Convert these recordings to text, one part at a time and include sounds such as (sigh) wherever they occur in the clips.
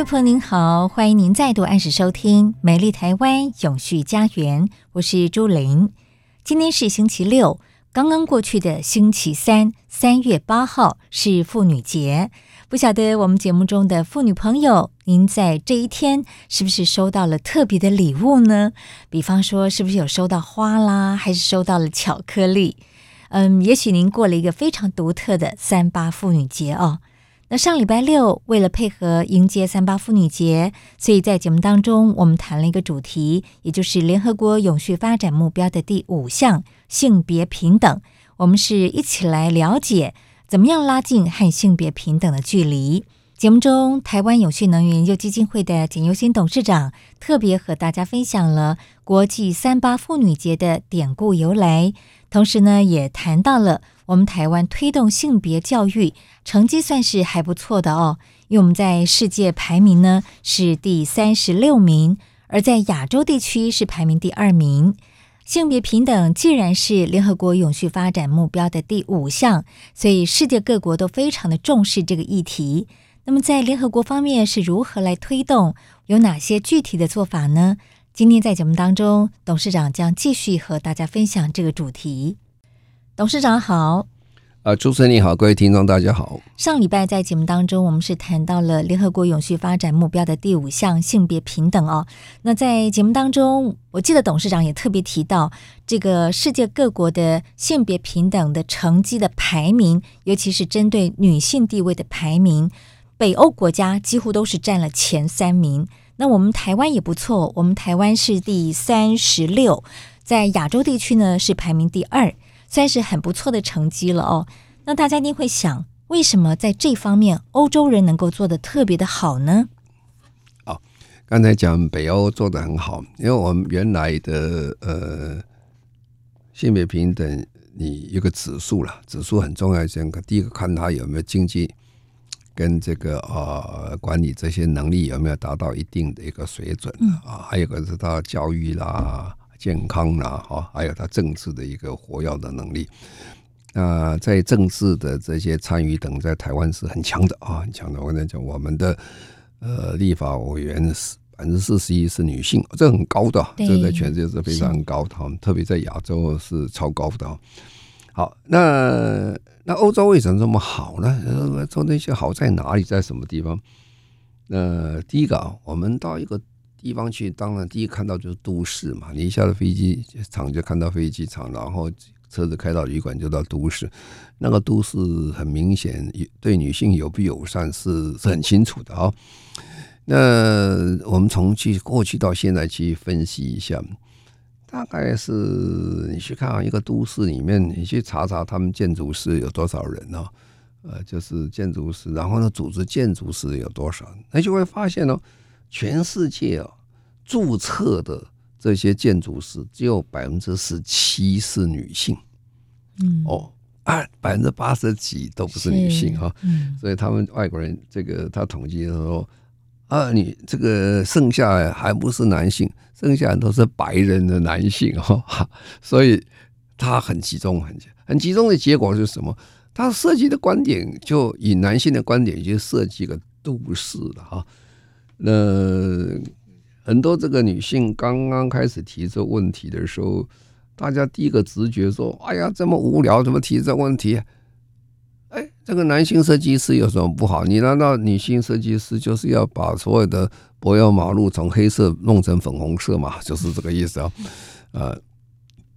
各位朋友您好，欢迎您再度按时收听《美丽台湾永续家园》，我是朱琳。今天是星期六，刚刚过去的星期三，三月八号是妇女节。不晓得我们节目中的妇女朋友，您在这一天是不是收到了特别的礼物呢？比方说，是不是有收到花啦，还是收到了巧克力？嗯，也许您过了一个非常独特的三八妇女节哦。那上礼拜六，为了配合迎接三八妇女节，所以在节目当中，我们谈了一个主题，也就是联合国永续发展目标的第五项——性别平等。我们是一起来了解怎么样拉近和性别平等的距离。节目中，台湾永续能源研究基金会的简尤新董事长特别和大家分享了国际三八妇女节的典故由来，同时呢，也谈到了。我们台湾推动性别教育成绩算是还不错的哦，因为我们在世界排名呢是第三十六名，而在亚洲地区是排名第二名。性别平等既然是联合国永续发展目标的第五项，所以世界各国都非常的重视这个议题。那么在联合国方面是如何来推动？有哪些具体的做法呢？今天在节目当中，董事长将继续和大家分享这个主题。董事长好，啊，主持人你好，各位听众大家好。上礼拜在节目当中，我们是谈到了联合国永续发展目标的第五项性别平等哦。那在节目当中，我记得董事长也特别提到这个世界各国的性别平等的成绩的排名，尤其是针对女性地位的排名，北欧国家几乎都是占了前三名。那我们台湾也不错，我们台湾是第三十六，在亚洲地区呢是排名第二。算是很不错的成绩了哦。那大家一定会想，为什么在这方面欧洲人能够做得特别的好呢？哦，刚才讲北欧做得很好，因为我们原来的呃性别平等，你一个指数了，指数很重要。这个第一个看他有没有经济跟这个呃管理这些能力有没有达到一定的一个水准啊，还有个是他教育啦。健康啦，哈，还有他政治的一个活跃的能力。那在政治的这些参与等，在台湾是很强的啊，很强的。我跟你讲，我们的呃立法委员是百分之四十一是女性，这很高的，这在全世界是非常高的，特别在亚洲是超高的。好，那那欧洲为什么这么好呢？说那些好在哪里，在什么地方？那第一个啊，我们到一个。地方去，当然第一看到就是都市嘛。你一下了飞机场就看到飞机场，然后车子开到旅馆就到都市。那个都市很明显对女性友不友善是是很清楚的啊。那我们从去过去到现在去分析一下，大概是你去看一个都市里面，你去查查他们建筑师有多少人呢？呃，就是建筑师，然后呢，组织建筑师有多少，那就会发现呢。全世界啊，注册的这些建筑师只有百分之十七是女性，嗯，哦，啊，百分之八十几都不是女性哈，嗯，所以他们外国人这个他统计的时候，啊，你这个剩下还不是男性，剩下都是白人的男性 (laughs) 哈，所以他很集中，很很集中的结果是什么？他设计的观点就以男性的观点去设计个都市了哈。那很多这个女性刚刚开始提这问题的时候，大家第一个直觉说：“哎呀，这么无聊，怎么提这问题？”哎，这个男性设计师有什么不好？你难道女性设计师就是要把所有的柏油马路从黑色弄成粉红色吗？就是这个意思啊。呃，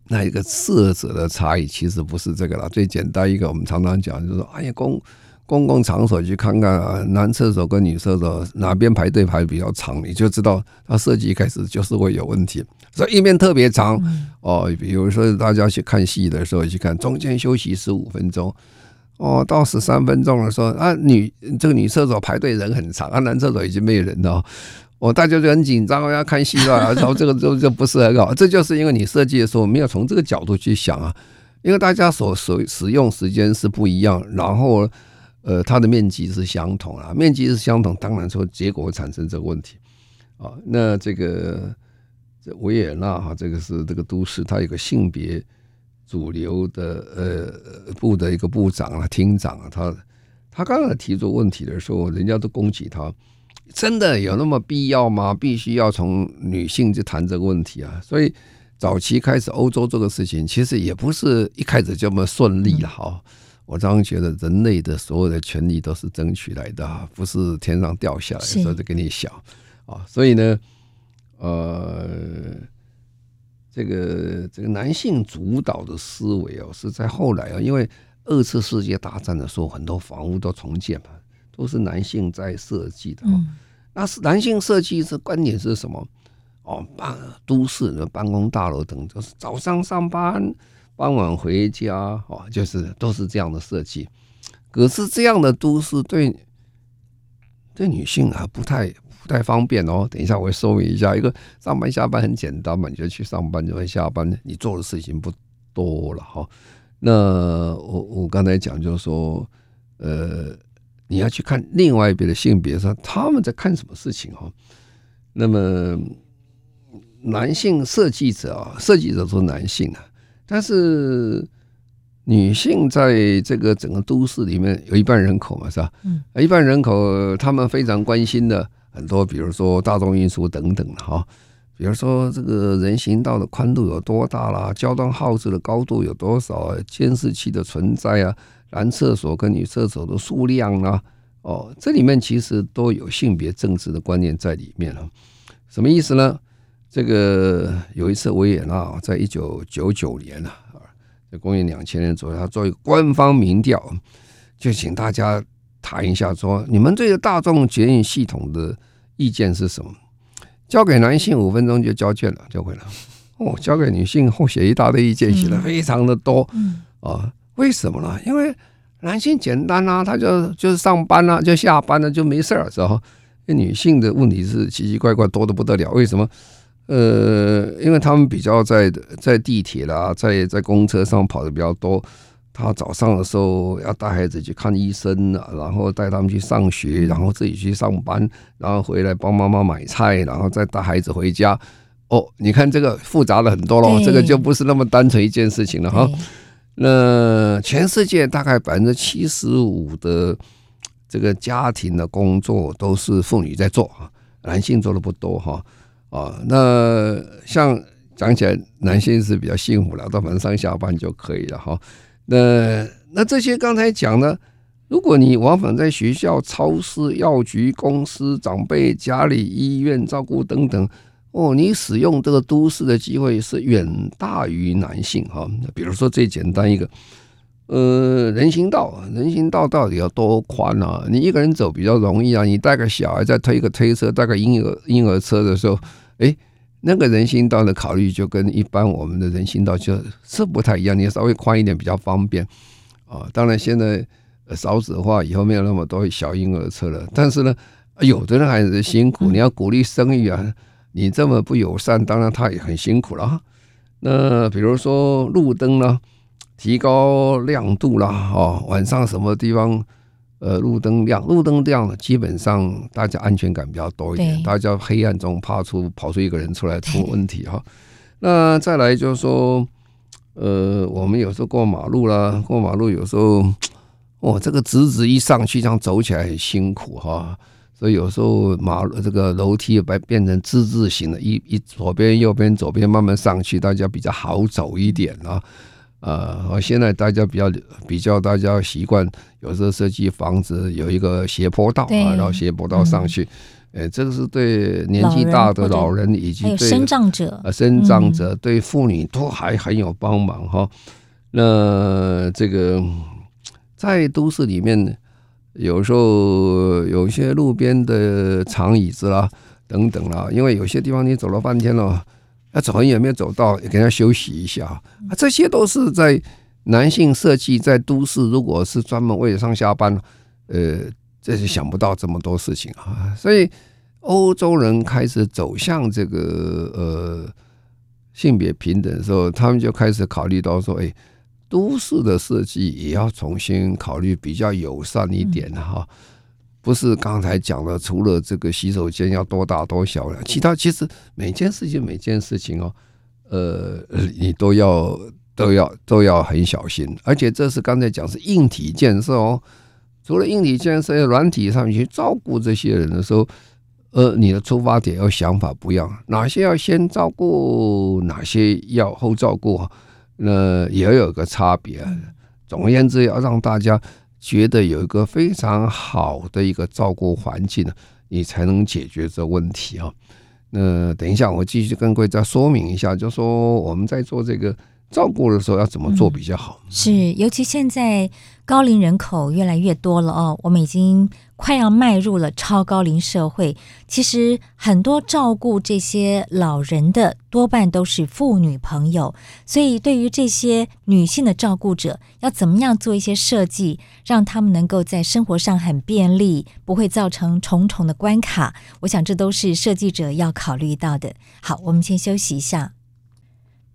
那一个色泽的差异其实不是这个了。最简单一个，我们常常讲就是说，哎呀，公公共场所去看看啊，男厕所跟女厕所哪边排队排比较长，你就知道它设计一开始就是会有问题。所以一面特别长哦，比如说大家去看戏的时候去看，中间休息十五分钟。哦，到十三分钟的时候啊，女这个女厕所排队人很长，啊，男厕所已经没人了。哦，大家就很紧张，要看戏了，然后这个就就不是很好。(laughs) 这就是因为你设计的时候没有从这个角度去想啊，因为大家所所使用时间是不一样，然后呃，它的面积是相同啊，面积是相同，当然说结果会产生这个问题啊。那这个这维也纳哈，这个是这个都市，它有个性别。主流的呃部的一个部长啊，厅长啊，他他刚才提出问题的时候，人家都攻击他，真的有那么必要吗？必须要从女性去谈这个问题啊？所以早期开始欧洲这个事情，其实也不是一开始这么顺利了哈。我常常觉得人类的所有的权利都是争取来的，不是天上掉下来的时候就给你小啊。所以呢，呃。这个这个男性主导的思维哦，是在后来啊，因为二次世界大战的时候，很多房屋都重建嘛，都是男性在设计的。那是男性设计是观点是什么？哦，办都市的办公大楼等，就是早上上班，傍晚回家，哦，就是都是这样的设计。可是这样的都市对对女性啊不太。不太方便哦，等一下我会说明一下。一个上班下班很简单嘛，你就去上班就会下班，你做的事情不多了哈。那我我刚才讲就是说，呃，你要去看另外一边的性别上他们在看什么事情哈。那么男性设计者啊，设计者是男性啊，但是女性在这个整个都市里面有一半人口嘛，是吧？嗯，一半人口他们非常关心的。很多，比如说大众运输等等的哈，比如说这个人行道的宽度有多大啦，交通号志的高度有多少啊，监视器的存在啊，男厕所跟女厕所的数量啊，哦，这里面其实都有性别政治的观念在里面了。什么意思呢？这个有一次维也纳在一九九九年啊，在公元两千年左右，他做一个官方民调，就请大家。谈一下，说你们对这个大众捷运系统的意见是什么？交给男性五分钟就交卷了，就会了。哦，交给女性后写一大堆意见，写的非常的多。嗯啊，为什么呢？因为男性简单啊，他就就是上班啊，就下班了，就没事儿，是吧？女性的问题是奇奇怪怪多的不得了。为什么？呃，因为他们比较在在地铁啦，在在公车上跑的比较多。他早上的时候要带孩子去看医生，啊然后带他们去上学，然后自己去上班，然后回来帮妈妈买菜，然后再带孩子回家。哦，你看这个复杂了很多喽，这个就不是那么单纯一件事情了哈。那全世界大概百分之七十五的这个家庭的工作都是妇女在做啊，男性做的不多哈。啊，那像讲起来，男性是比较幸福了，到晚上上下班就可以了哈。那那这些刚才讲呢，如果你往返在学校、超市、药局、公司、长辈家里、医院照顾等等，哦，你使用这个都市的机会是远大于男性哈。比如说最简单一个，呃，人行道，人行道到底要多宽啊？你一个人走比较容易啊，你带个小孩再推个推车，带个婴儿婴儿车的时候，哎。那个人行道的考虑就跟一般我们的人行道就是不太一样，你稍微宽一点比较方便啊。当然现在少子化以后没有那么多小婴儿车了，但是呢，有的人还是辛苦。你要鼓励生育啊，你这么不友善，当然他也很辛苦了。那比如说路灯呢，提高亮度啦，哦，晚上什么地方？呃，路灯亮，路灯亮了，基本上大家安全感比较多一点。大家黑暗中怕出跑出一个人出来出问题哈。那再来就是说，呃，我们有时候过马路啦，过马路有时候，哦，这个直直一上去，这样走起来很辛苦哈。所以有时候马路这个楼梯把变成之字形的，一一左边右边左边慢慢上去，大家比较好走一点啊。呃，现在大家比较比较，大家习惯有时候设计房子有一个斜坡道啊，然后斜坡道上去，哎，这个是对年纪大的老人以及对身障者。啊，身障者对妇女都还很有帮忙哈。那这个在都市里面，有时候有些路边的长椅子啦等等啦，因为有些地方你走了半天了，要走很远没有走到，也给他休息一下啊。这些都是在男性设计在都市，如果是专门为了上下班，呃。这是想不到这么多事情啊，所以欧洲人开始走向这个呃性别平等的时候，他们就开始考虑到说，哎，都市的设计也要重新考虑比较友善一点哈，不是刚才讲的，除了这个洗手间要多大多小了，其他其实每件事情每件事情哦，呃，你都要都要都要很小心，而且这是刚才讲是硬体建设哦。除了硬体建设，软体上去照顾这些人的时候，呃，你的出发点和想法不一样，哪些要先照顾，哪些要后照顾，那也有个差别。总而言之，要让大家觉得有一个非常好的一个照顾环境，你才能解决这问题啊。那等一下，我继续跟各位再说明一下，就说我们在做这个。照顾的时候要怎么做比较好？嗯、是，尤其现在高龄人口越来越多了哦，我们已经快要迈入了超高龄社会。其实很多照顾这些老人的多半都是妇女朋友，所以对于这些女性的照顾者，要怎么样做一些设计，让他们能够在生活上很便利，不会造成重重的关卡。我想这都是设计者要考虑到的。好，我们先休息一下。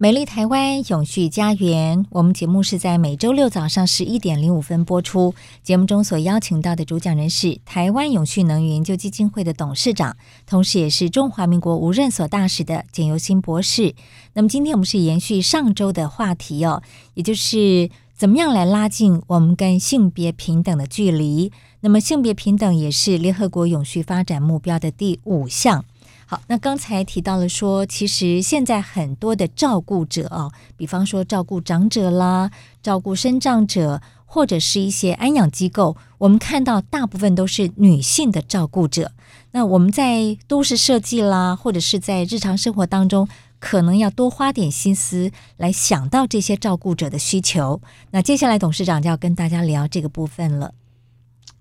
美丽台湾永续家园，我们节目是在每周六早上十一点零五分播出。节目中所邀请到的主讲人是台湾永续能源研究基金会的董事长，同时也是中华民国无任所大使的简尤新博士。那么今天我们是延续上周的话题哦，也就是怎么样来拉近我们跟性别平等的距离。那么性别平等也是联合国永续发展目标的第五项。好，那刚才提到了说，其实现在很多的照顾者哦，比方说照顾长者啦，照顾身障者，或者是一些安养机构，我们看到大部分都是女性的照顾者。那我们在都市设计啦，或者是在日常生活当中，可能要多花点心思来想到这些照顾者的需求。那接下来董事长就要跟大家聊这个部分了。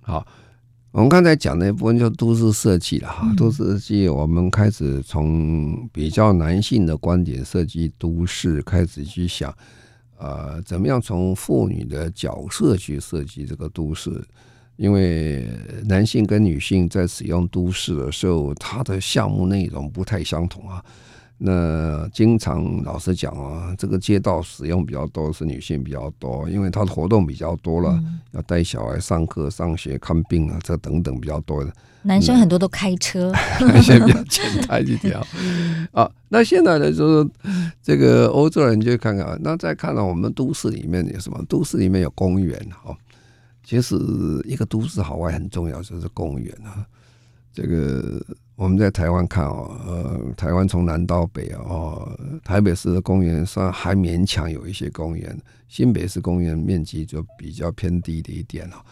好。我们刚才讲的一部分叫都市设计了哈，都市设计我们开始从比较男性的观点设计都市，开始去想，呃，怎么样从妇女的角色去设计这个都市，因为男性跟女性在使用都市的时候，它的项目内容不太相同啊。那经常老实讲啊，这个街道使用比较多是女性比较多，因为她的活动比较多了，嗯、要带小孩上课、上学、看病啊，这等等比较多的。男生很多都开车，(laughs) 男生比较简单一点 (laughs) 啊。那现在呢，就是这个欧洲人就看看，那再看到我们都市里面有什么？都市里面有公园哦。其实一个都市好坏很重要，就是公园啊。这个。我们在台湾看哦，呃，台湾从南到北哦，台北市的公园算还勉强有一些公园，新北市公园面积就比较偏低的一点了。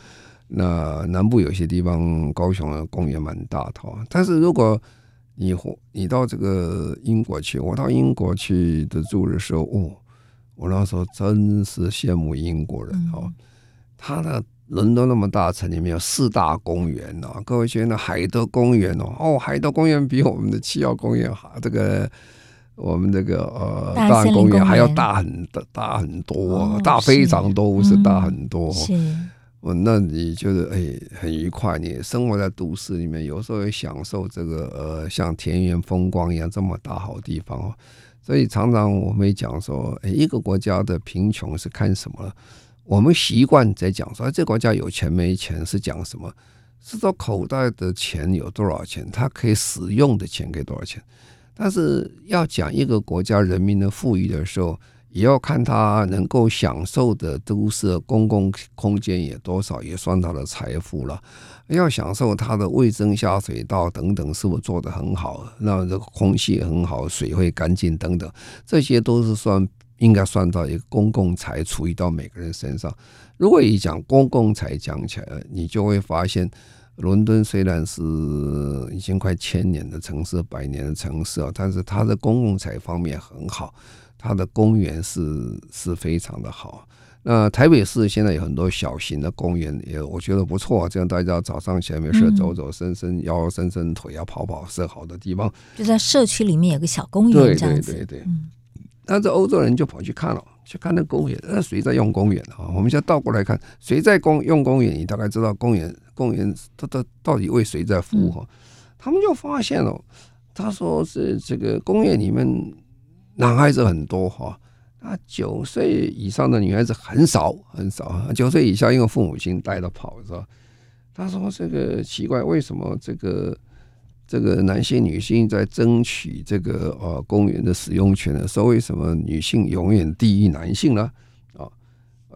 那南部有些地方，高雄的公园蛮大的哦。但是如果你你到这个英国去，我到英国去的住的时候，哦，我那时候真是羡慕英国人哦，他的。伦敦那么大城里面有四大公园哦，各位觉得海德公园哦，哦，海德公园比我们的七号公园好，这个我们这个呃大安公园还要大很大大很多，哦、大非常多，是，是大很多。嗯、是，那你觉得哎很愉快？你生活在都市里面，有时候也享受这个呃像田园风光一样这么大好地方哦。所以常常我们讲说，哎，一个国家的贫穷是看什么？我们习惯在讲说，这国家有钱没钱是讲什么？是说口袋的钱有多少钱，他可以使用的钱给多少钱。但是要讲一个国家人民的富裕的时候，也要看他能够享受的都市公共空间也多少，也算他的财富了。要享受他的卫生下水道等等是否做得很好，那这个空气很好，水会干净等等，这些都是算。应该算到一个公共财，处理到每个人身上。如果一讲公共财讲起来，你就会发现，伦敦虽然是已经快千年的城市，百年的城市啊，但是它的公共财方面很好，它的公园是是非常的好。那台北市现在有很多小型的公园，也我觉得不错，这样大家早上起来没事走走，伸伸腰，伸伸腿，要跑跑是好的地方。就在社区里面有个小公园，对对对对。但是欧洲人就跑去看了。去看那公园，那谁在用公园啊？我们现在倒过来看，谁在公用公园？你大概知道公园公园它它到底为谁在服务哈？他们就发现了，他说是这个公园里面男孩子很多哈，啊九岁以上的女孩子很少很少，九岁以下因为父母亲带着跑是吧？他说这个奇怪，为什么这个？这个男性、女性在争取这个呃公园的使用权的时候，为什么女性永远低于男性呢？啊，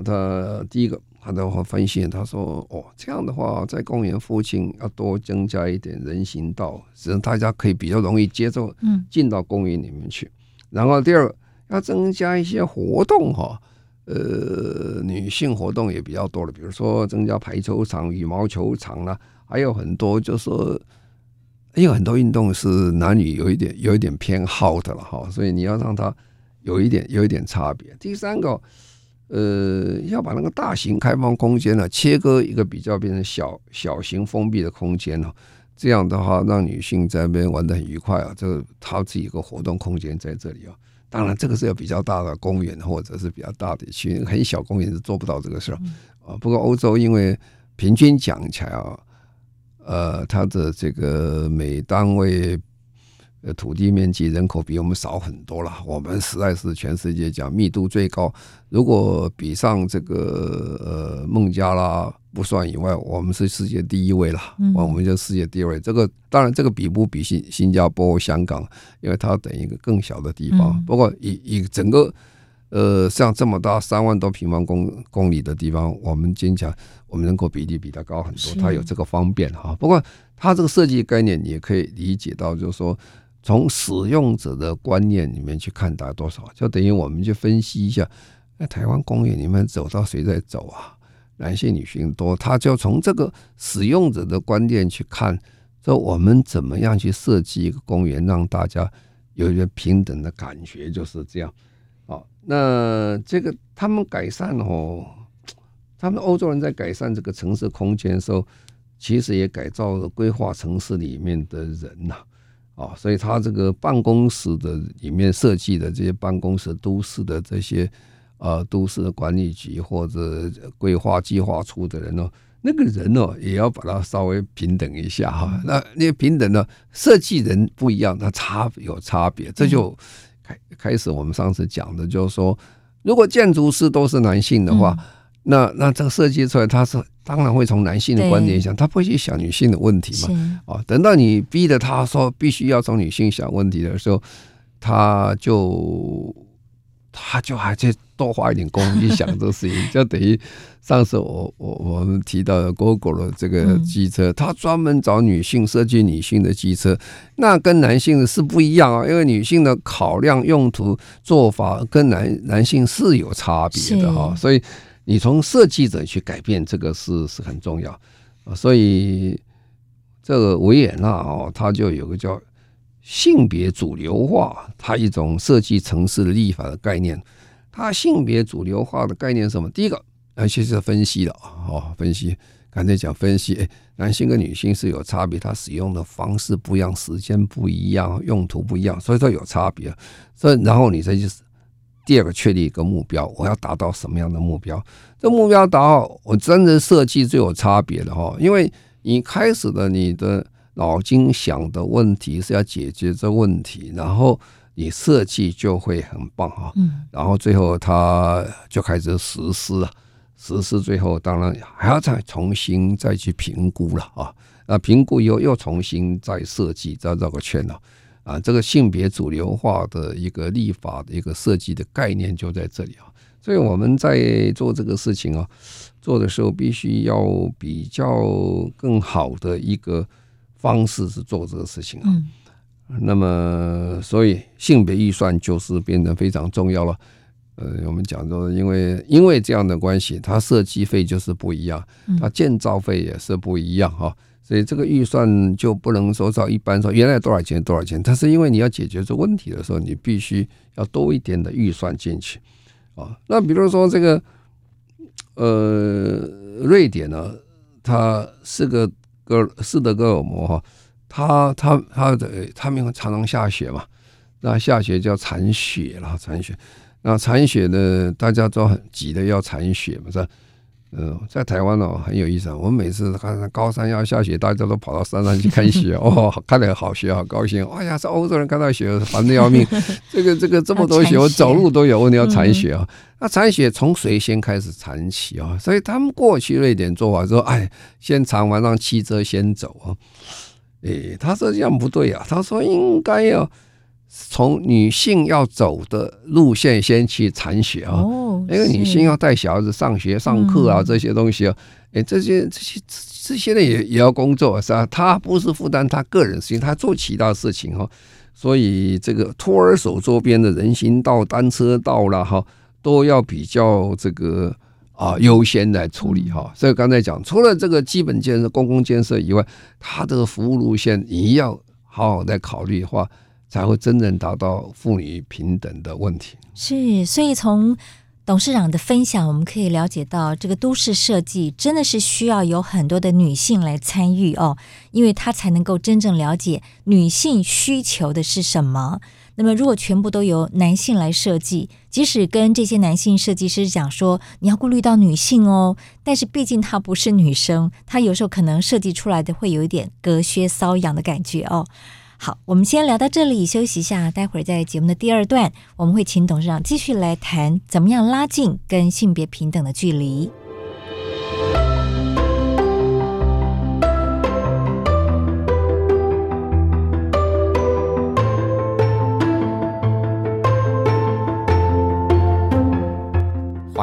他第一个他的话分析，他说哦，这样的话在公园附近要多增加一点人行道，使大家可以比较容易接受，嗯，进到公园里面去。然后第二个要增加一些活动哈，呃，女性活动也比较多了，比如说增加排球场、羽毛球场啦，还有很多就是说。因为很多运动是男女有一点有一点偏好的了哈，所以你要让它有一点有一点差别。第三个，呃，要把那个大型开放空间呢切割一个比较变成小小型封闭的空间哦，这样的话让女性在那边玩的很愉快啊，这个它自己一个活动空间在这里啊。当然，这个是要比较大的公园或者是比较大的区，很小公园是做不到这个事儿啊。不过欧洲因为平均讲起来啊。呃，它的这个每单位呃土地面积人口比我们少很多了，我们实在是全世界讲密度最高。如果比上这个呃孟加拉不算以外，我们是世界第一位了。我们就世界第二位。这个当然这个比不比新新加坡、香港，因为它等于一个更小的地方。不过以以整个。呃，像这么大三万多平方公公里的地方，我们经常我们人口比例比它高很多，它有这个方便哈。不过它这个设计概念，你也可以理解到，就是说从使用者的观念里面去看达多少，就等于我们去分析一下，在台湾公园里面走到谁在走啊？男性女性多，他就从这个使用者的观念去看，说我们怎么样去设计一个公园，让大家有一个平等的感觉，就是这样。那这个他们改善哦，(tsk) 他们欧洲人在改善这个城市空间的时候，其实也改造了规划城市里面的人呐，啊，所以他这个办公室的里面设计的这些办公室、都市的这些呃都市的管理局或者规划计划处的人哦，那个人哦也要把它稍微平等一下哈。那那平等呢，设计人不一样，那差有差别，这就。开始我们上次讲的就是说，如果建筑师都是男性的话，嗯、那那这个设计出来，他是当然会从男性的观点想，他不会去想女性的问题嘛。哦，等到你逼着他说必须要从女性想问题的时候，他就。他就还去多花一点功夫去想这个事情，就等于上次我我我们提到的 Gogoro 的这个机车，它专门找女性设计女性的机车，那跟男性的是不一样啊，因为女性的考量用途做法跟男男性是有差别的哈，所以你从设计者去改变这个是是很重要啊，所以这个维也纳哦，它就有个叫。性别主流化，它一种设计城市的立法的概念。它性别主流化的概念是什么？第一个，而且是分析的哦，分析。刚才讲分析，诶，男性跟女性是有差别，它使用的方式不一样，时间不一样，用途不一样，所以说有差别。所以然后你再就是第二个确立一个目标，我要达到什么样的目标？这目标达到，我真的设计最有差别的哈，因为你开始的你的。脑筋想的问题是要解决这问题，然后你设计就会很棒啊。嗯，然后最后他就开始实施了，实施最后当然还要再重新再去评估了啊。那评估以后又重新再设计，再绕个圈了啊。这个性别主流化的一个立法的一个设计的概念就在这里啊。所以我们在做这个事情啊，做的时候必须要比较更好的一个。方式是做这个事情啊，那么所以性别预算就是变得非常重要了。呃，我们讲说，因为因为这样的关系，它设计费就是不一样，它建造费也是不一样哈。所以这个预算就不能说照一般说原来多少钱多少钱，但是因为你要解决这问题的时候，你必须要多一点的预算进去啊。那比如说这个呃，瑞典呢，它是个哥斯德哥尔摩哈，他他他的他们常常下雪嘛，那下雪叫铲雪了，铲雪。那铲雪呢，大家都很急的要铲雪嘛，是？嗯，在台湾哦，很有意思啊。我们每次看高山要下雪，大家都跑到山上去看雪 (laughs) 哦，看了好雪，好高兴。哎呀，这欧洲人看到雪烦的要命。这个这个这么多雪，我走路都有问题要铲雪啊。那铲雪从谁先开始铲起啊？所以他们过去瑞典做法说，哎，先铲完让汽车先走啊。哎，他说这样不对啊，他说应该要。从女性要走的路线先去铲雪啊，因为女性要带小孩子上学、上课啊，这些东西啊，哎，这些这些这些呢也也要工作是吧？他不是负担他个人事情，他做其他事情哈。所以这个托儿所周边的人行道、单车道啦哈，都要比较这个啊优先来处理哈。所以刚才讲，除了这个基本建设、公共建设以外，它的服务路线你要好好的考虑的话。才会真正达到妇女平等的问题。是，所以从董事长的分享，我们可以了解到，这个都市设计真的是需要有很多的女性来参与哦，因为她才能够真正了解女性需求的是什么。那么，如果全部都由男性来设计，即使跟这些男性设计师讲说你要顾虑到女性哦，但是毕竟她不是女生，她有时候可能设计出来的会有一点隔靴搔痒的感觉哦。好，我们先聊到这里，休息一下。待会儿在节目的第二段，我们会请董事长继续来谈怎么样拉近跟性别平等的距离。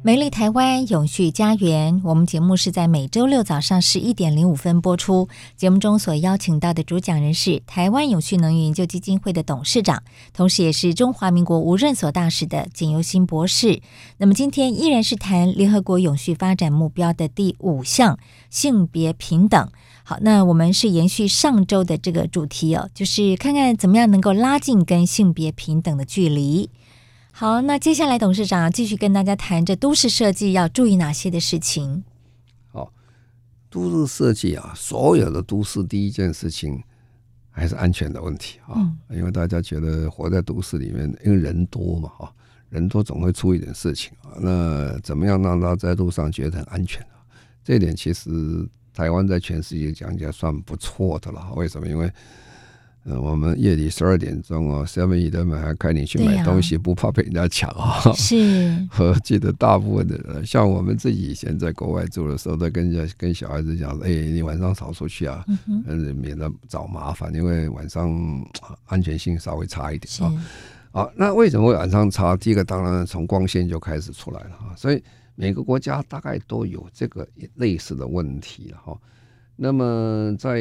美丽台湾永续家园，我们节目是在每周六早上十一点零五分播出。节目中所邀请到的主讲人是台湾永续能源研究基金会的董事长，同时也是中华民国无任所大使的简尤新博士。那么今天依然是谈联合国永续发展目标的第五项性别平等。好，那我们是延续上周的这个主题哦，就是看看怎么样能够拉近跟性别平等的距离。好，那接下来董事长继续跟大家谈这都市设计要注意哪些的事情。好，都市设计啊，所有的都市第一件事情还是安全的问题啊，嗯、因为大家觉得活在都市里面，因为人多嘛，哈，人多总会出一点事情啊。那怎么样让他在路上觉得很安全啊？这一点其实台湾在全世界讲起来算不错的了。为什么？因为嗯，我们夜里十二点钟哦，seven eleven 还开你去买东西，不怕被人家抢啊。是，(laughs) 我记得大部分的人，像我们自己以前在国外住的时候，都跟人家跟小孩子讲，哎，你晚上少出去啊，嗯，免得找麻烦，因为晚上安全性稍微差一点啊。好，那为什么会晚上差？第一个当然从光线就开始出来了啊，所以每个国家大概都有这个类似的问题了哈。那么在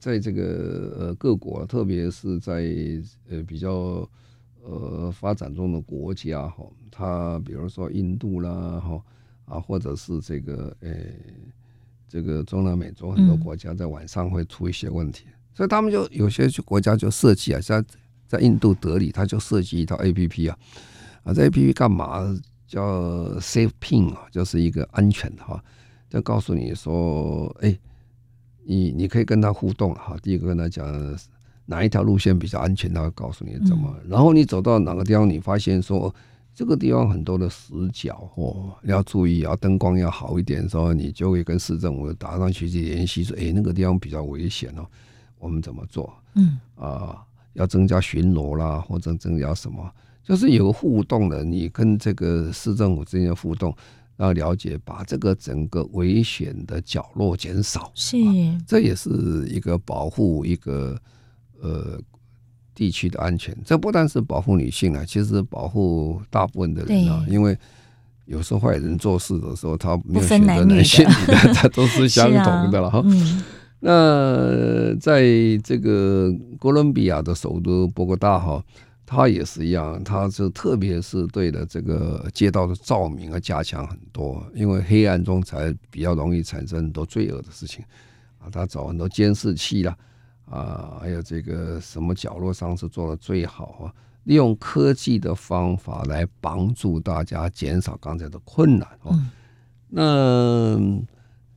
在这个呃各国，特别是在呃比较呃发展中的国家哈，它比如说印度啦哈啊，或者是这个呃这个中南美洲很多国家在晚上会出一些问题，所以他们就有些国家就设计啊，像在印度德里，他就设计一套 A P P 啊。啊，这 A P P 干嘛？叫 Safe Pin 啊，就是一个安全的哈。就告诉你说，哎，你你可以跟他互动哈。第一个跟他讲哪一条路线比较安全，他会告诉你怎么。然后你走到哪个地方，你发现说这个地方很多的死角哦，你要注意啊，灯光要好一点的时候，你就会跟市政府打上去去联系说，哎，那个地方比较危险哦，我们怎么做？嗯啊，要增加巡逻啦，或者增加什么，就是有个互动的，你跟这个市政府之间的互动。要了解，把这个整个危险的角落减少，是，这也是一个保护一个呃地区的安全。这不但是保护女性啊，其实保护大部分的人啊，因为有时候坏人做事的时候，他没有选择男性女的，(laughs) 他都是相同的了哈。嗯、那在这个哥伦比亚的首都波哥大哈，它也是一样，他是特别是对的这个街道的照明啊加强很多，因为黑暗中才比较容易产生很多罪恶的事情啊。他找很多监视器啦，啊，还有这个什么角落上是做的最好啊。利用科技的方法来帮助大家减少刚才的困难哦。嗯、那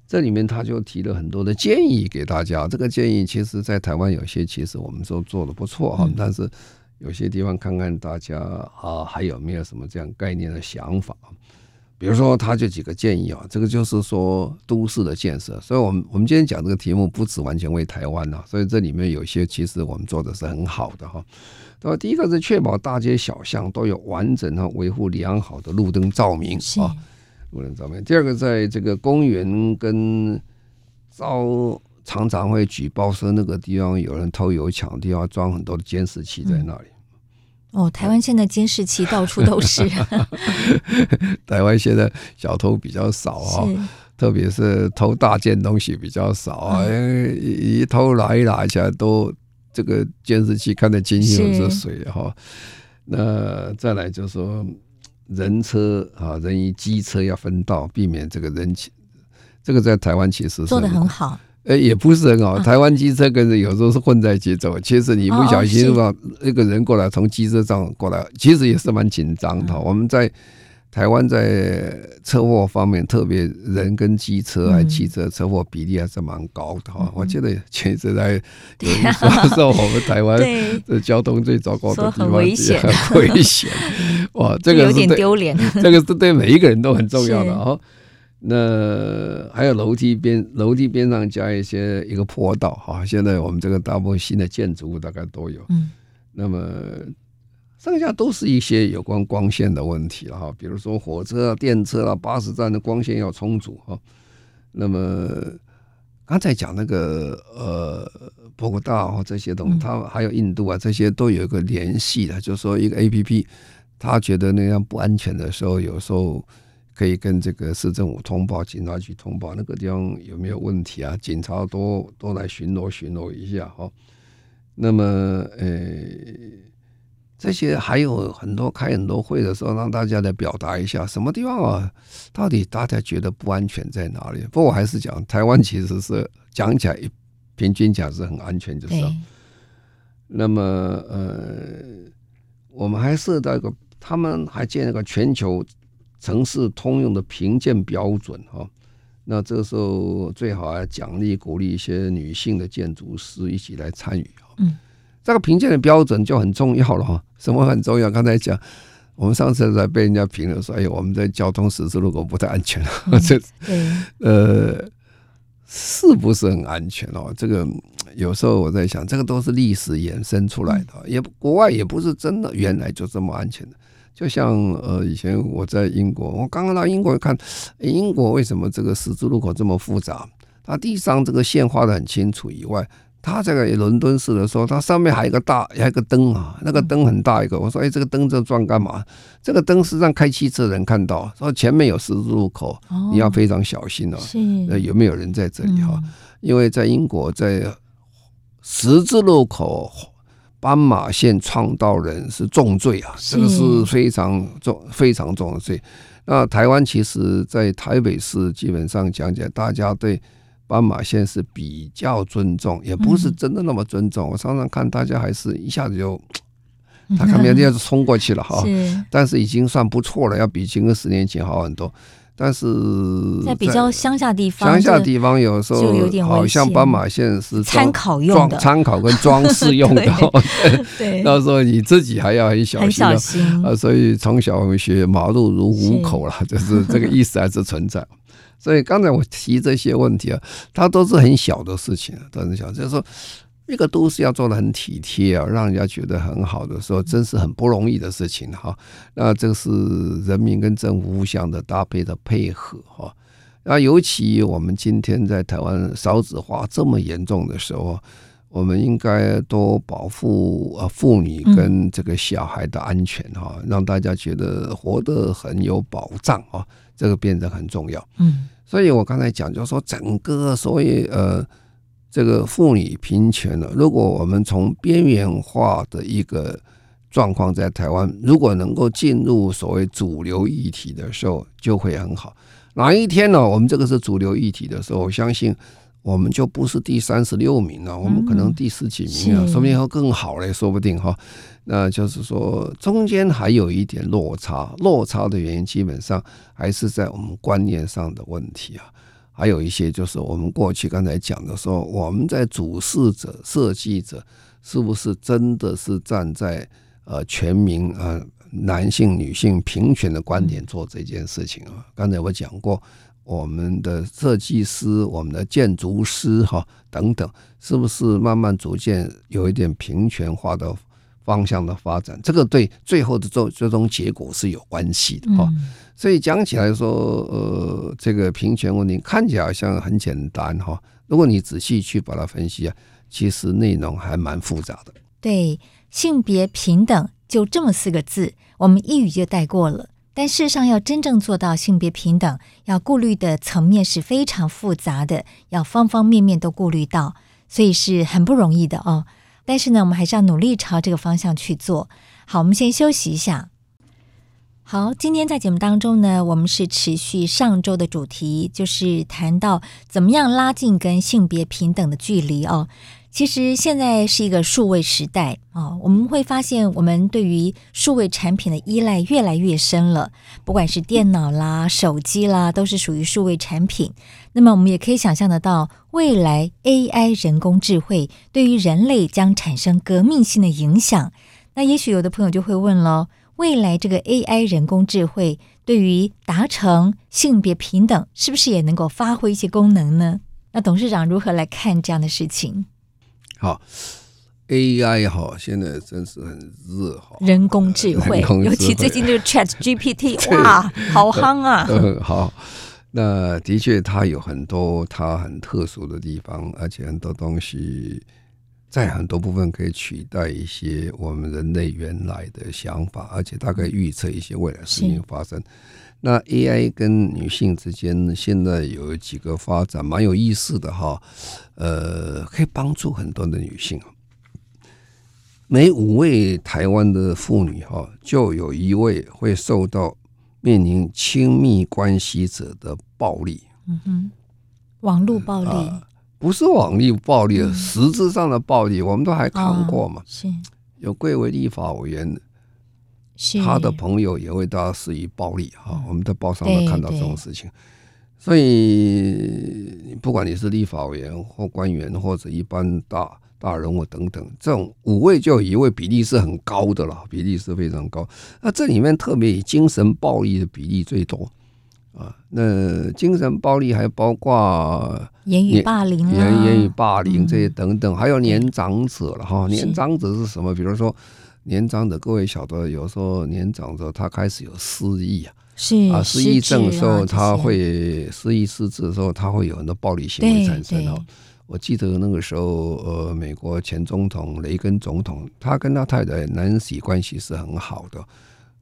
这里面他就提了很多的建议给大家。这个建议其实，在台湾有些其实我们都做的不错哈，但是有些地方看看大家啊还有没有什么这样概念的想法。比如说，他就几个建议啊，这个就是说都市的建设。所以我们我们今天讲这个题目不止完全为台湾呐，所以这里面有些其实我们做的是很好的哈。那么？第一个是确保大街小巷都有完整和维护良好的路灯照明啊，路灯照明。第二个，在这个公园跟遭常常会举报说那个地方有人偷油抢地方，装很多的监视器在那里。哦，台湾现在监视器到处都是。(laughs) 台湾现在小偷比较少啊，特别是偷大件东西比较少啊，一偷拿一拿起来都。这个监视器看得清清楚楚哈，那再来就是说人车啊，人与机车要分道，避免这个人情。这个在台湾其实是做的很好，呃，也不是很好。台湾机车跟人有时候是混在一起走，其实你不小心的话，那个人过来从机车上过来，其实也是蛮紧张的。我们在。台湾在车祸方面，特别人跟机车还汽车车祸比例还是蛮高的哈。嗯、我记得前一阵在有人说说我们台湾的交通最糟糕的地危险，很危险。哇，这个是有点丢脸。(laughs) 这个是对每一个人都很重要的哈。那还有楼梯边，楼梯边上加一些一个坡道哈。现在我们这个大部分新的建筑物大概都有。嗯，那么。剩下都是一些有关光线的问题了哈，比如说火车啊、电车啊、巴士站的光线要充足哈。那么刚才讲那个呃，波哥大啊这些东西，它还有印度啊这些都有一个联系的，就是说一个 APP，他觉得那样不安全的时候，有时候可以跟这个市政府通报、警察局通报，那个地方有没有问题啊？警察多多来巡逻巡逻一下哈。那么呃。这些还有很多开很多会的时候，让大家来表达一下什么地方啊，到底大家觉得不安全在哪里？不过我还是讲，台湾其实是讲起来平均讲是很安全，就是。那么呃，我们还设到一个，他们还建了个全球城市通用的评鉴标准哈。那这个时候最好啊奖励鼓励一些女性的建筑师一起来参与嗯。这个评鉴的标准就很重要了哈。什么很重要？刚才讲，我们上次在被人家评论说，哎，我们在交通十字路口不太安全。这、嗯，呃，是不是很安全哦？这个有时候我在想，这个都是历史衍生出来的，也国外也不是真的原来就这么安全的。就像呃，以前我在英国，我刚刚到英国看，英国为什么这个十字路口这么复杂？它地上这个线画的很清楚以外。它这个伦敦市的时候，它上面还有一个大，还有一个灯啊，那个灯很大一个。我说，哎，这个灯这装干嘛？这个灯是让开汽车的人看到，说前面有十字路口，你要非常小心哦。是，有没有人在这里哈？因为在英国，在十字路口斑马线创到人是重罪啊，这个是非常重、非常重的罪。那台湾其实，在台北市基本上讲起来，大家对。斑马线是比较尊重，也不是真的那么尊重。嗯、我常常看大家还是一下子就，(laughs) 他看别人就冲过去了哈。但是已经算不错了，要比前个十年前好很多。但是在比较乡下地方，乡下地方有时候好像斑马线是参考用的，参考跟装饰用的。(laughs) (laughs) 对，到时候你自己还要很小心，小心啊。所以从小我们学马路如虎口了，就是这个意思还是存在。(laughs) 所以刚才我提这些问题啊，它都是很小的事情，都很小。就是说，一个都市要做的很体贴啊，让人家觉得很好的时候，真是很不容易的事情哈。那这个是人民跟政府互相的搭配的配合哈。那尤其我们今天在台湾少子化这么严重的时候，我们应该多保护呃妇女跟这个小孩的安全哈，嗯、让大家觉得活得很有保障啊，这个变得很重要。嗯，所以我刚才讲就是说，整个所以呃这个妇女平权呢，如果我们从边缘化的一个状况在台湾，如果能够进入所谓主流议题的时候，就会很好。哪一天呢，我们这个是主流议题的时候，我相信。我们就不是第三十六名了，我们可能第十几名啊，说不定会更好嘞，说不定哈。那就是说，中间还有一点落差，落差的原因基本上还是在我们观念上的问题啊。还有一些就是我们过去刚才讲的说，我们在主事者、设计者，是不是真的是站在呃全民啊男性、女性平权的观点做这件事情啊？刚才我讲过。我们的设计师、我们的建筑师哈等等，是不是慢慢逐渐有一点平权化的方向的发展？这个对最后的最最终结果是有关系的哈。所以讲起来说，呃，这个平权问题看起来好像很简单哈，如果你仔细去把它分析啊，其实内容还蛮复杂的。对，性别平等就这么四个字，我们一语就带过了。但事实上，要真正做到性别平等，要顾虑的层面是非常复杂的，要方方面面都顾虑到，所以是很不容易的哦。但是呢，我们还是要努力朝这个方向去做。好，我们先休息一下。好，今天在节目当中呢，我们是持续上周的主题，就是谈到怎么样拉近跟性别平等的距离哦。其实现在是一个数位时代啊，我们会发现我们对于数位产品的依赖越来越深了。不管是电脑啦、手机啦，都是属于数位产品。那么我们也可以想象得到，未来 AI 人工智慧对于人类将产生革命性的影响。那也许有的朋友就会问了：未来这个 AI 人工智慧对于达成性别平等，是不是也能够发挥一些功能呢？那董事长如何来看这样的事情？好，AI 哈，现在真是很热哈。人工智慧，尤其最近这个 (laughs) Chat GPT，哇，好夯啊！(laughs) 嗯，好，那的确它有很多它很特殊的地方，而且很多东西在很多部分可以取代一些我们人类原来的想法，而且大概预测一些未来事情发生。那 AI 跟女性之间现在有几个发展蛮有意思的哈，呃，可以帮助很多的女性。每五位台湾的妇女哈，就有一位会受到面临亲密关系者的暴力。嗯哼，网络暴力、呃、不是网力暴力，嗯、实质上的暴力，我们都还看过嘛。哦、是有贵为立法委员。他的朋友也会大家施以暴力哈，我们在报上都看到这种事情，所以不管你是立法委员或官员或者一般大大人物等等，这种五位就有一位比例是很高的了，比例是非常高。那这里面特别以精神暴力的比例最多啊，那精神暴力还包括言语霸凌、言言语霸凌这些等等，还有年长者了哈，年长者是什么？比如说。年长者，各位晓得，有时候年长者他开始有失忆啊，是啊，失忆症的时候，他会失忆失智的时候，他会有很多暴力行为产生哦。我记得那个时候，呃，美国前总统雷根总统，他跟他太太南希关系是很好的。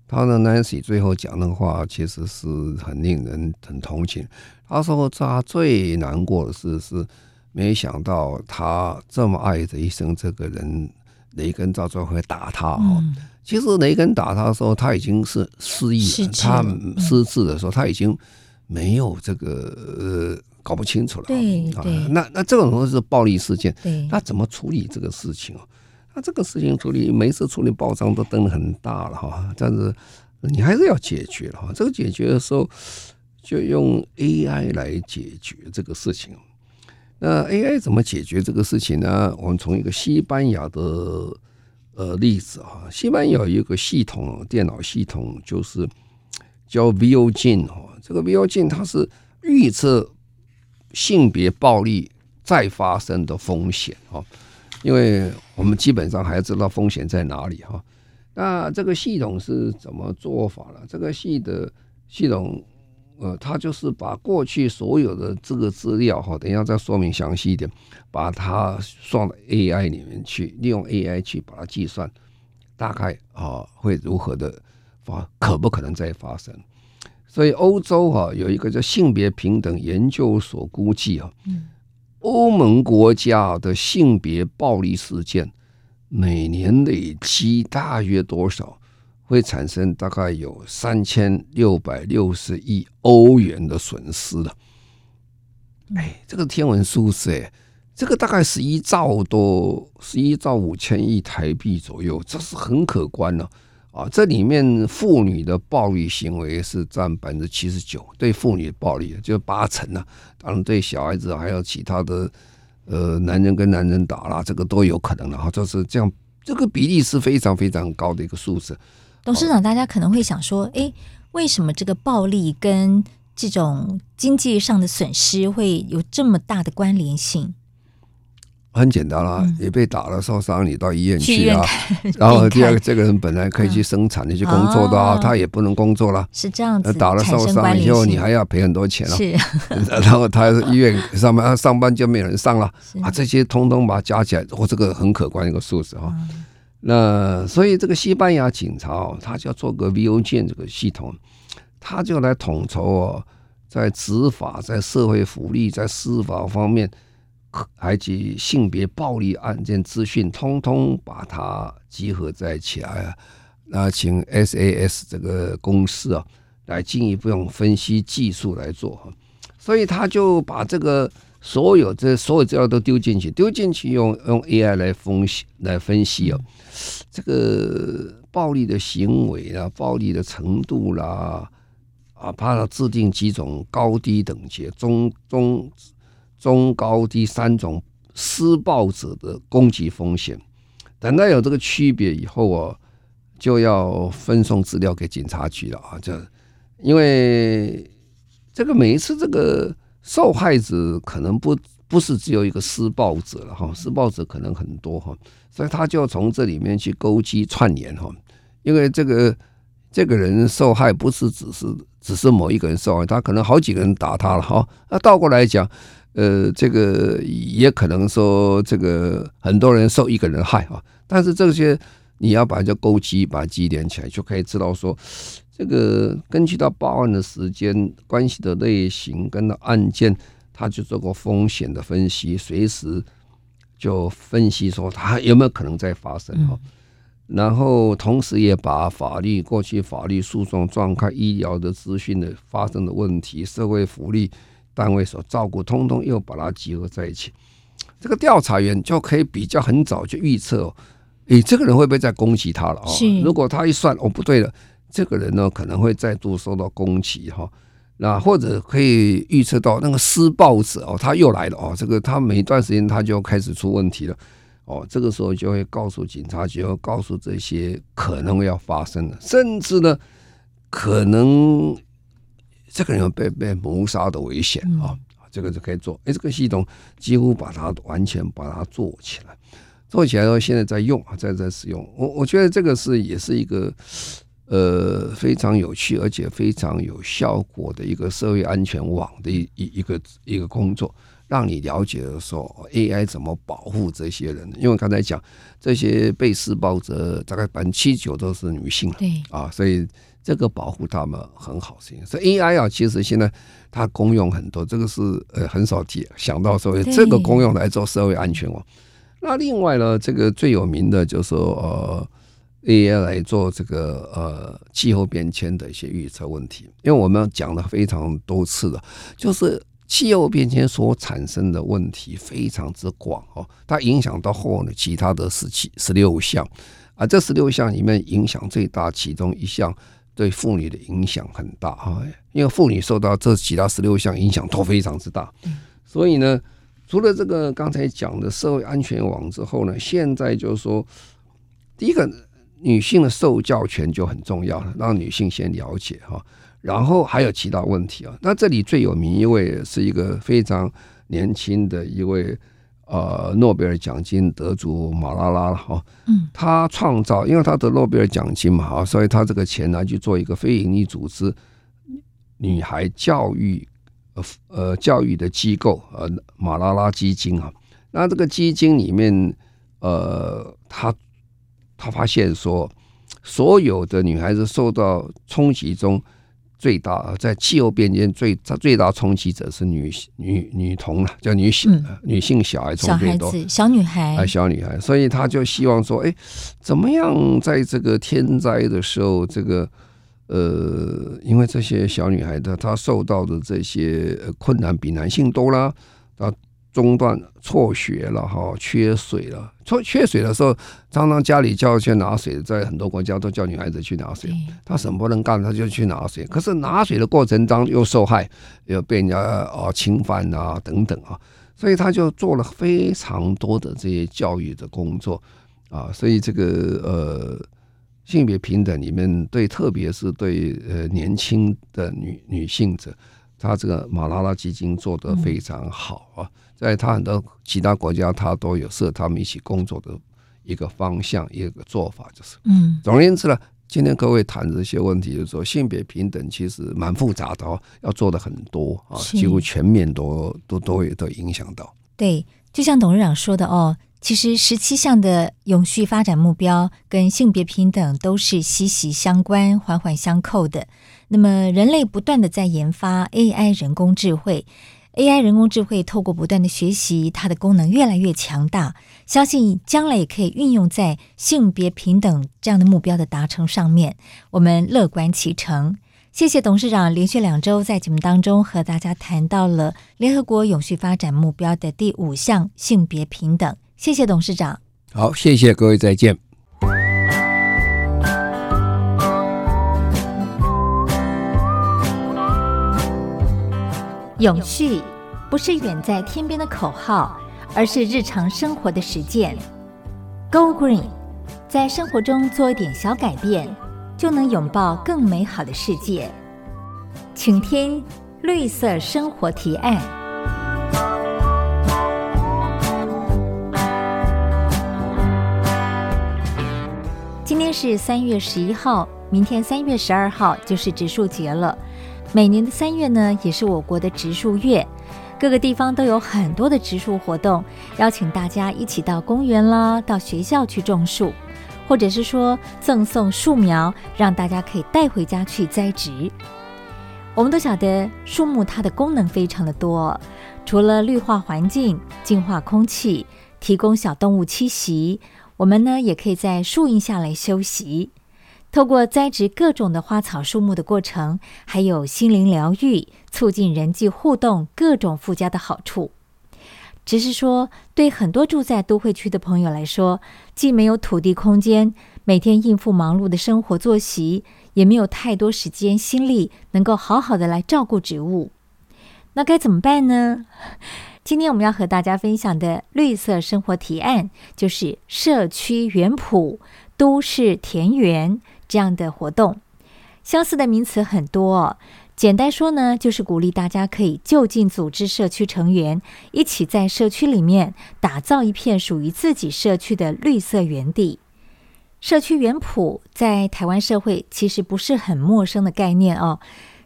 他的 Nancy 最后讲的话，其实是很令人很同情。他说他最难过的是，是没想到他这么爱的一生这个人。雷根到最后会打他哦，其实雷根打他的时候，他已经是失忆了，他失智的时候，他已经没有这个呃搞不清楚了。对对，那那这种东西是暴力事件，他怎么处理这个事情啊？这个事情处理，每次处理报章都登的很大了哈，但是你还是要解决了哈。这个解决的时候，就用 AI 来解决这个事情。那 AI 怎么解决这个事情呢？我们从一个西班牙的呃例子啊，西班牙有一个系统，电脑系统就是叫 VOGEN 哈，这个 VOGEN 它是预测性别暴力再发生的风险哈，因为我们基本上还知道风险在哪里哈。那这个系统是怎么做法了？这个系的系统呃，它就是把过去所有的这个资料哈，等一下再说明详细一点，把它算到 AI 里面去，利用 AI 去把它计算，大概啊会如何的发，可不可能再发生？所以欧洲哈有一个叫性别平等研究所估计啊，欧盟国家的性别暴力事件每年累积大约多少？会产生大概有三千六百六十亿欧元的损失了，哎，这个天文数字哎，这个大概十一兆多，十一兆五千亿台币左右，这是很可观了啊！啊这里面妇女的暴力行为是占百分之七十九，对妇女的暴力就八成了，当然对小孩子还有其他的呃男人跟男人打啦，这个都有可能的哈，就是这样，这个比例是非常非常高的一个数字。董事长，大家可能会想说，哎，为什么这个暴力跟这种经济上的损失会有这么大的关联性？很简单啦，你被打了受伤，你到医院去啊。然后第二个，这个人本来可以去生产、你去工作的啊，他也不能工作了。是这样子，打了受伤以后，你还要赔很多钱了。是，(laughs) 然后他医院上班，上班就没有人上了啊。这些通通把它加起来，我这个很可观一个数字啊。那所以这个西班牙警察哦，他就要做个 VOG 这个系统，他就来统筹哦，在执法、在社会福利、在司法方面，还及性别暴力案件资讯，通通把它集合在一起来啊。那请 SAS 这个公司啊，来进一步用分析技术来做哈。所以他就把这个。所有这所有资料都丢进去，丢进去用用 AI 来分析来分析哦，这个暴力的行为啊，暴力的程度啦，啊，把它制定几种高低等级，中中中高低三种施暴者的攻击风险。等到有这个区别以后啊，就要分送资料给警察局了啊，就因为这个每一次这个。受害者可能不不是只有一个施暴者了哈，施暴者可能很多哈，所以他就从这里面去勾稽串联哈，因为这个这个人受害不是只是只是某一个人受害，他可能好几个人打他了哈。那倒过来讲，呃，这个也可能说这个很多人受一个人害啊，但是这些你要把这勾稽把它积连起来，就可以知道说。这个根据到报案的时间、关系的类型跟案件，他就做过风险的分析，随时就分析说他有没有可能再发生哈。然后同时也把法律过去法律诉讼状况、医疗的资讯的发生的问题、社会福利单位所照顾，通通又把它集合在一起。这个调查员就可以比较很早就预测哦，诶，这个人会不会再攻击他了啊？如果他一算哦，不对了。这个人呢，可能会再度受到攻击哈，那或者可以预测到那个施暴者哦，他又来了哦，这个他每一段时间他就开始出问题了哦，这个时候就会告诉警察局，要告诉这些可能要发生的，甚至呢，可能这个人有被被谋杀的危险啊，这个就可以做。哎，这个系统几乎把它完全把它做起来，做起来后现在在用啊，在在使用。我我觉得这个是也是一个。呃，非常有趣而且非常有效果的一个社会安全网的一一一个一个工作，让你了解的说 AI 怎么保护这些人。因为刚才讲这些被施暴者大概百分之七十九都是女性，对啊，所以这个保护他们很好。所以 AI 啊，其实现在它功用很多，这个是呃很少提想到说这个功用来做社会安全网。那另外呢，这个最有名的就是说呃。AI 来做这个呃气候变迁的一些预测问题，因为我们讲了非常多次了，就是气候变迁所产生的问题非常之广哦，它影响到后呢其他的十七十六项，啊，这十六项里面影响最大其中一项对妇女的影响很大啊，因为妇女受到这其他十六项影响都非常之大，所以呢，除了这个刚才讲的社会安全网之后呢，现在就是说第一个。女性的受教权就很重要了，让女性先了解哈，然后还有其他问题啊。那这里最有名一位是一个非常年轻的一位呃诺贝尔奖金得主马拉拉了哈，嗯，他创造，因为他得诺贝尔奖金嘛哈，所以他这个钱拿去做一个非营利组织，女孩教育呃呃教育的机构呃马拉拉基金啊。那这个基金里面呃，他他发现说，所有的女孩子受到冲击中。最大在气候变迁最最大冲击者是女女女童了，叫女性、嗯、女性小孩冲最多，小孩子小女孩。啊小女孩，所以他就希望说，哎，怎么样在这个天灾的时候，这个呃，因为这些小女孩的她受到的这些困难比男性多啦，啊。中断辍学了哈，缺水了。缺缺水的时候，常常家里叫去拿水，在很多国家都叫女孩子去拿水。她什么不能干，她就去拿水。可是拿水的过程当中又受害，又被人家啊侵犯啊等等啊，所以她就做了非常多的这些教育的工作啊。所以这个呃性别平等里面，对特别是对呃年轻的女女性者，她这个马拉拉基金做得非常好啊。在他很多其他国家，他都有设他们一起工作的一个方向，一个做法，就是嗯。总而言之呢，今天各位谈这些问题，就是说性别平等其实蛮复杂的哦，要做的很多啊，几乎全面都都都会都影响到。对，就像董事长说的哦，其实十七项的永续发展目标跟性别平等都是息息相关、环环相扣的。那么人类不断的在研发 AI 人工智慧。AI 人工智慧透过不断的学习，它的功能越来越强大，相信将来也可以运用在性别平等这样的目标的达成上面。我们乐观其成。谢谢董事长连续两周在节目当中和大家谈到了联合国永续发展目标的第五项性别平等。谢谢董事长。好，谢谢各位，再见。永续不是远在天边的口号，而是日常生活的实践。Go Green，在生活中做一点小改变，就能拥抱更美好的世界。请听绿色生活提案。今天是三月十一号，明天三月十二号就是植树节了。每年的三月呢，也是我国的植树月，各个地方都有很多的植树活动，邀请大家一起到公园啦，到学校去种树，或者是说赠送树苗，让大家可以带回家去栽植。我们都晓得，树木它的功能非常的多，除了绿化环境、净化空气、提供小动物栖息，我们呢也可以在树荫下来休息。透过栽植各种的花草树木的过程，还有心灵疗愈、促进人际互动各种附加的好处。只是说，对很多住在都会区的朋友来说，既没有土地空间，每天应付忙碌的生活作息，也没有太多时间心力能够好好的来照顾植物。那该怎么办呢？今天我们要和大家分享的绿色生活提案，就是社区园圃、都市田园。这样的活动，相似的名词很多哦。简单说呢，就是鼓励大家可以就近组织社区成员，一起在社区里面打造一片属于自己社区的绿色园地。社区园圃在台湾社会其实不是很陌生的概念哦。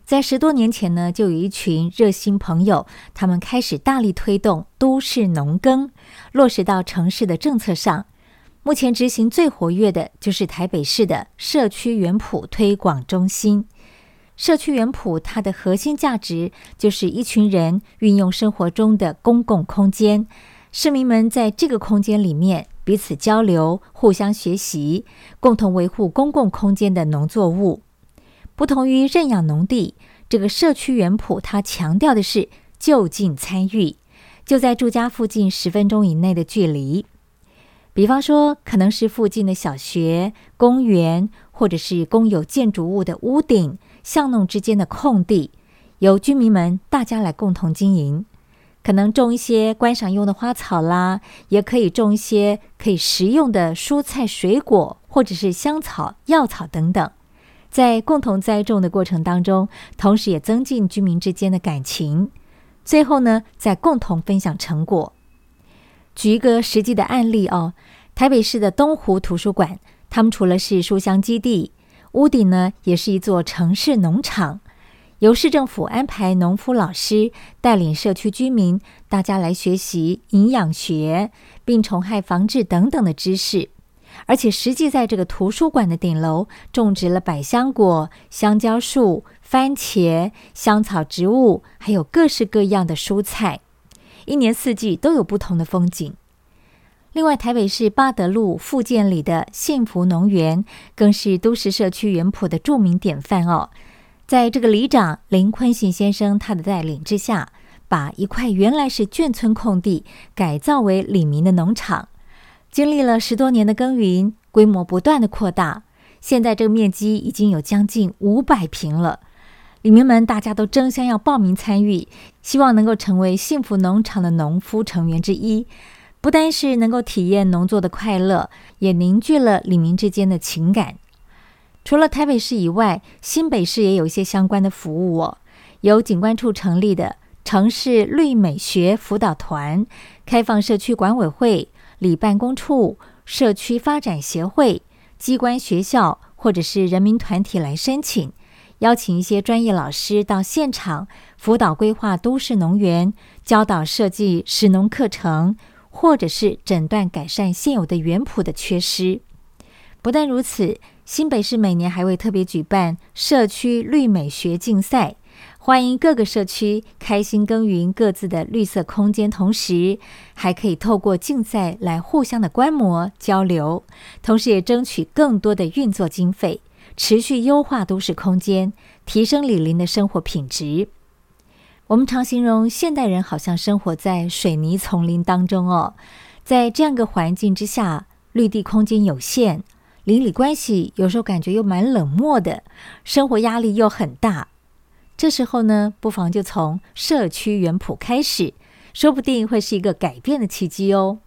在十多年前呢，就有一群热心朋友，他们开始大力推动都市农耕，落实到城市的政策上。目前执行最活跃的就是台北市的社区园圃推广中心。社区园圃它的核心价值就是一群人运用生活中的公共空间，市民们在这个空间里面彼此交流、互相学习，共同维护公共空间的农作物。不同于认养农地，这个社区园圃它强调的是就近参与，就在住家附近十分钟以内的距离。比方说，可能是附近的小学、公园，或者是公有建筑物的屋顶、巷弄之间的空地，由居民们大家来共同经营。可能种一些观赏用的花草啦，也可以种一些可以食用的蔬菜、水果，或者是香草、药草等等。在共同栽种的过程当中，同时也增进居民之间的感情。最后呢，再共同分享成果。举一个实际的案例哦，台北市的东湖图书馆，他们除了是书香基地，屋顶呢也是一座城市农场。由市政府安排农夫老师带领社区居民，大家来学习营养学、病虫害防治等等的知识。而且实际在这个图书馆的顶楼种植了百香果、香蕉树、番茄、香草植物，还有各式各样的蔬菜，一年四季都有不同的风景。另外，台北市八德路复建里的幸福农园，更是都市社区园圃的著名典范哦。在这个里长林坤信先生他的带领之下，把一块原来是眷村空地改造为里民的农场。经历了十多年的耕耘，规模不断的扩大，现在这个面积已经有将近五百平了。里民们大家都争相要报名参与，希望能够成为幸福农场的农夫成员之一。不单是能够体验农作的快乐，也凝聚了里民之间的情感。除了台北市以外，新北市也有一些相关的服务哦。由景观处成立的城市绿美学辅导团，开放社区管委会。里办公处、社区发展协会、机关、学校或者是人民团体来申请，邀请一些专业老师到现场辅导规划都市农园，教导设计食农课程，或者是诊断改善现有的园圃的缺失。不但如此，新北市每年还会特别举办社区绿美学竞赛。欢迎各个社区开心耕耘各自的绿色空间，同时还可以透过竞赛来互相的观摩交流，同时也争取更多的运作经费，持续优化都市空间，提升里邻的生活品质。我们常形容现代人好像生活在水泥丛林当中哦，在这样一个环境之下，绿地空间有限，邻里关系有时候感觉又蛮冷漠的，生活压力又很大。这时候呢，不妨就从社区园圃开始，说不定会是一个改变的契机哦。